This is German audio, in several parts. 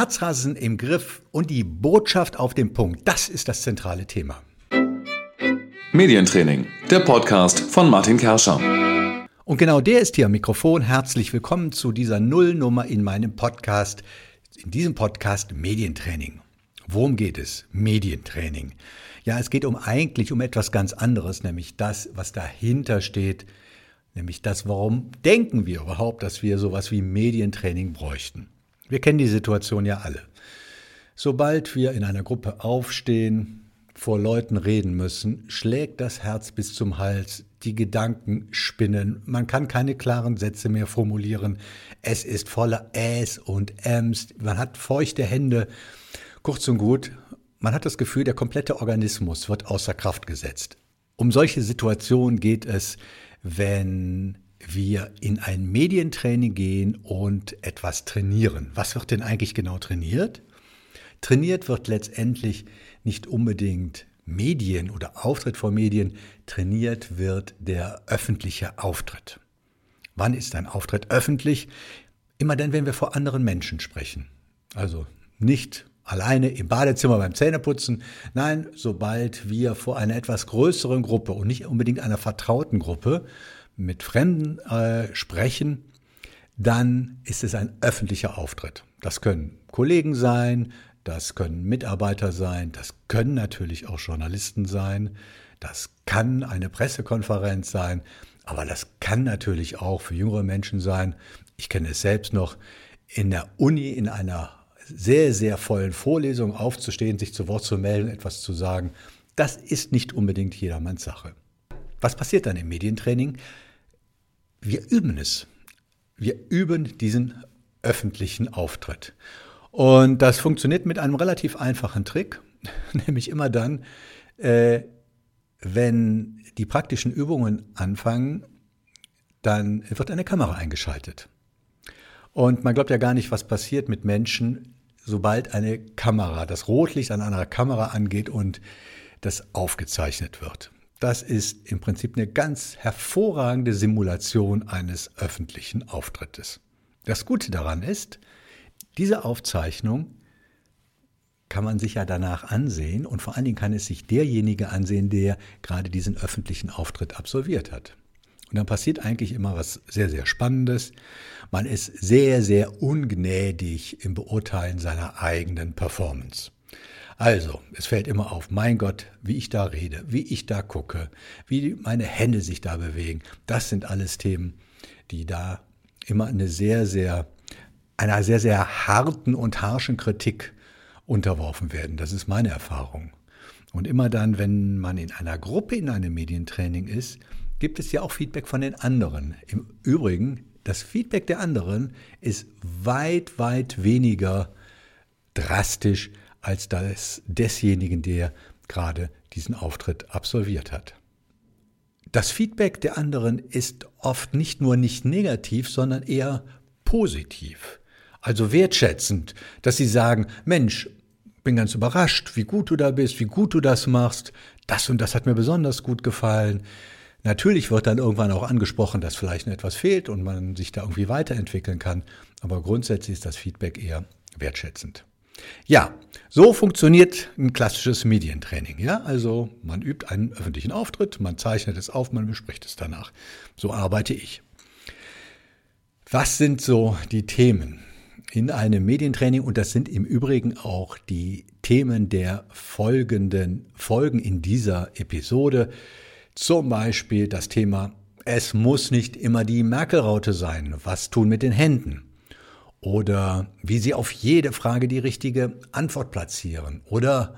Herzrasen im Griff und die Botschaft auf den Punkt. Das ist das zentrale Thema. Medientraining, der Podcast von Martin Kerscher. Und genau der ist hier am Mikrofon. Herzlich willkommen zu dieser Nullnummer in meinem Podcast, in diesem Podcast Medientraining. Worum geht es? Medientraining. Ja, es geht um eigentlich um etwas ganz anderes, nämlich das, was dahinter steht, nämlich das, warum denken wir überhaupt, dass wir sowas wie Medientraining bräuchten. Wir kennen die Situation ja alle. Sobald wir in einer Gruppe aufstehen, vor Leuten reden müssen, schlägt das Herz bis zum Hals, die Gedanken spinnen, man kann keine klaren Sätze mehr formulieren, es ist voller Äs und Äms, man hat feuchte Hände. Kurz und gut, man hat das Gefühl, der komplette Organismus wird außer Kraft gesetzt. Um solche Situationen geht es, wenn wir in ein Medientraining gehen und etwas trainieren. Was wird denn eigentlich genau trainiert? Trainiert wird letztendlich nicht unbedingt Medien oder Auftritt vor Medien, trainiert wird der öffentliche Auftritt. Wann ist ein Auftritt öffentlich? Immer dann, wenn wir vor anderen Menschen sprechen. Also nicht alleine im Badezimmer beim Zähneputzen. Nein, sobald wir vor einer etwas größeren Gruppe und nicht unbedingt einer vertrauten Gruppe mit Fremden äh, sprechen, dann ist es ein öffentlicher Auftritt. Das können Kollegen sein, das können Mitarbeiter sein, das können natürlich auch Journalisten sein, das kann eine Pressekonferenz sein, aber das kann natürlich auch für jüngere Menschen sein. Ich kenne es selbst noch, in der Uni in einer sehr, sehr vollen Vorlesung aufzustehen, sich zu Wort zu melden, etwas zu sagen, das ist nicht unbedingt jedermanns Sache. Was passiert dann im Medientraining? Wir üben es. Wir üben diesen öffentlichen Auftritt. Und das funktioniert mit einem relativ einfachen Trick, nämlich immer dann, äh, wenn die praktischen Übungen anfangen, dann wird eine Kamera eingeschaltet. Und man glaubt ja gar nicht, was passiert mit Menschen, sobald eine Kamera, das Rotlicht an einer Kamera angeht und das aufgezeichnet wird. Das ist im Prinzip eine ganz hervorragende Simulation eines öffentlichen Auftrittes. Das Gute daran ist, diese Aufzeichnung kann man sich ja danach ansehen und vor allen Dingen kann es sich derjenige ansehen, der gerade diesen öffentlichen Auftritt absolviert hat. Und dann passiert eigentlich immer was sehr, sehr Spannendes. Man ist sehr, sehr ungnädig im Beurteilen seiner eigenen Performance. Also, es fällt immer auf, mein Gott, wie ich da rede, wie ich da gucke, wie meine Hände sich da bewegen. Das sind alles Themen, die da immer eine sehr, sehr, einer sehr, sehr harten und harschen Kritik unterworfen werden. Das ist meine Erfahrung. Und immer dann, wenn man in einer Gruppe in einem Medientraining ist, gibt es ja auch Feedback von den anderen. Im Übrigen, das Feedback der anderen ist weit, weit weniger drastisch als das desjenigen, der gerade diesen Auftritt absolviert hat. Das Feedback der anderen ist oft nicht nur nicht negativ, sondern eher positiv. Also wertschätzend, dass sie sagen, Mensch, bin ganz überrascht, wie gut du da bist, wie gut du das machst, das und das hat mir besonders gut gefallen. Natürlich wird dann irgendwann auch angesprochen, dass vielleicht noch etwas fehlt und man sich da irgendwie weiterentwickeln kann, aber grundsätzlich ist das Feedback eher wertschätzend. Ja, so funktioniert ein klassisches Medientraining. Ja, also man übt einen öffentlichen Auftritt, man zeichnet es auf, man bespricht es danach. So arbeite ich. Was sind so die Themen in einem Medientraining? Und das sind im Übrigen auch die Themen der folgenden Folgen in dieser Episode. Zum Beispiel das Thema, es muss nicht immer die Merkel-Raute sein. Was tun mit den Händen? Oder wie Sie auf jede Frage die richtige Antwort platzieren. Oder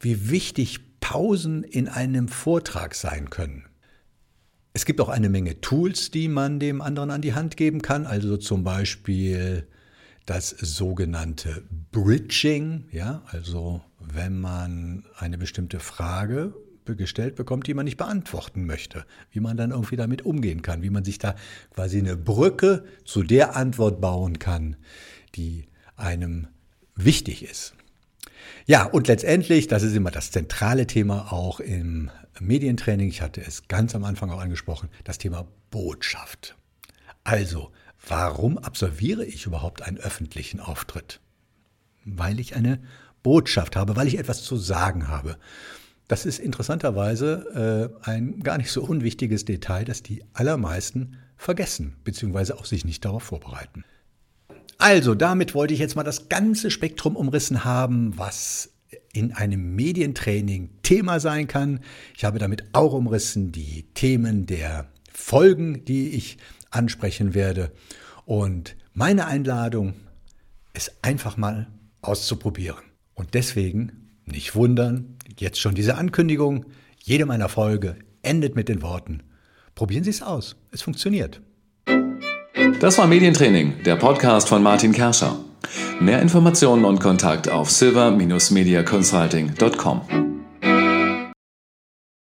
wie wichtig Pausen in einem Vortrag sein können. Es gibt auch eine Menge Tools, die man dem anderen an die Hand geben kann. Also zum Beispiel das sogenannte Bridging. Ja, also wenn man eine bestimmte Frage gestellt bekommt, die man nicht beantworten möchte, wie man dann irgendwie damit umgehen kann, wie man sich da quasi eine Brücke zu der Antwort bauen kann, die einem wichtig ist. Ja, und letztendlich, das ist immer das zentrale Thema auch im Medientraining, ich hatte es ganz am Anfang auch angesprochen, das Thema Botschaft. Also, warum absolviere ich überhaupt einen öffentlichen Auftritt? weil ich eine Botschaft habe, weil ich etwas zu sagen habe. Das ist interessanterweise äh, ein gar nicht so unwichtiges Detail, das die allermeisten vergessen, beziehungsweise auch sich nicht darauf vorbereiten. Also, damit wollte ich jetzt mal das ganze Spektrum umrissen haben, was in einem Medientraining Thema sein kann. Ich habe damit auch umrissen die Themen der Folgen, die ich ansprechen werde. Und meine Einladung ist einfach mal auszuprobieren. Und deswegen nicht wundern, jetzt schon diese Ankündigung. Jede meiner Folge endet mit den Worten, probieren Sie es aus. Es funktioniert. Das war Medientraining, der Podcast von Martin Kerscher. Mehr Informationen und Kontakt auf silver-mediaconsulting.com.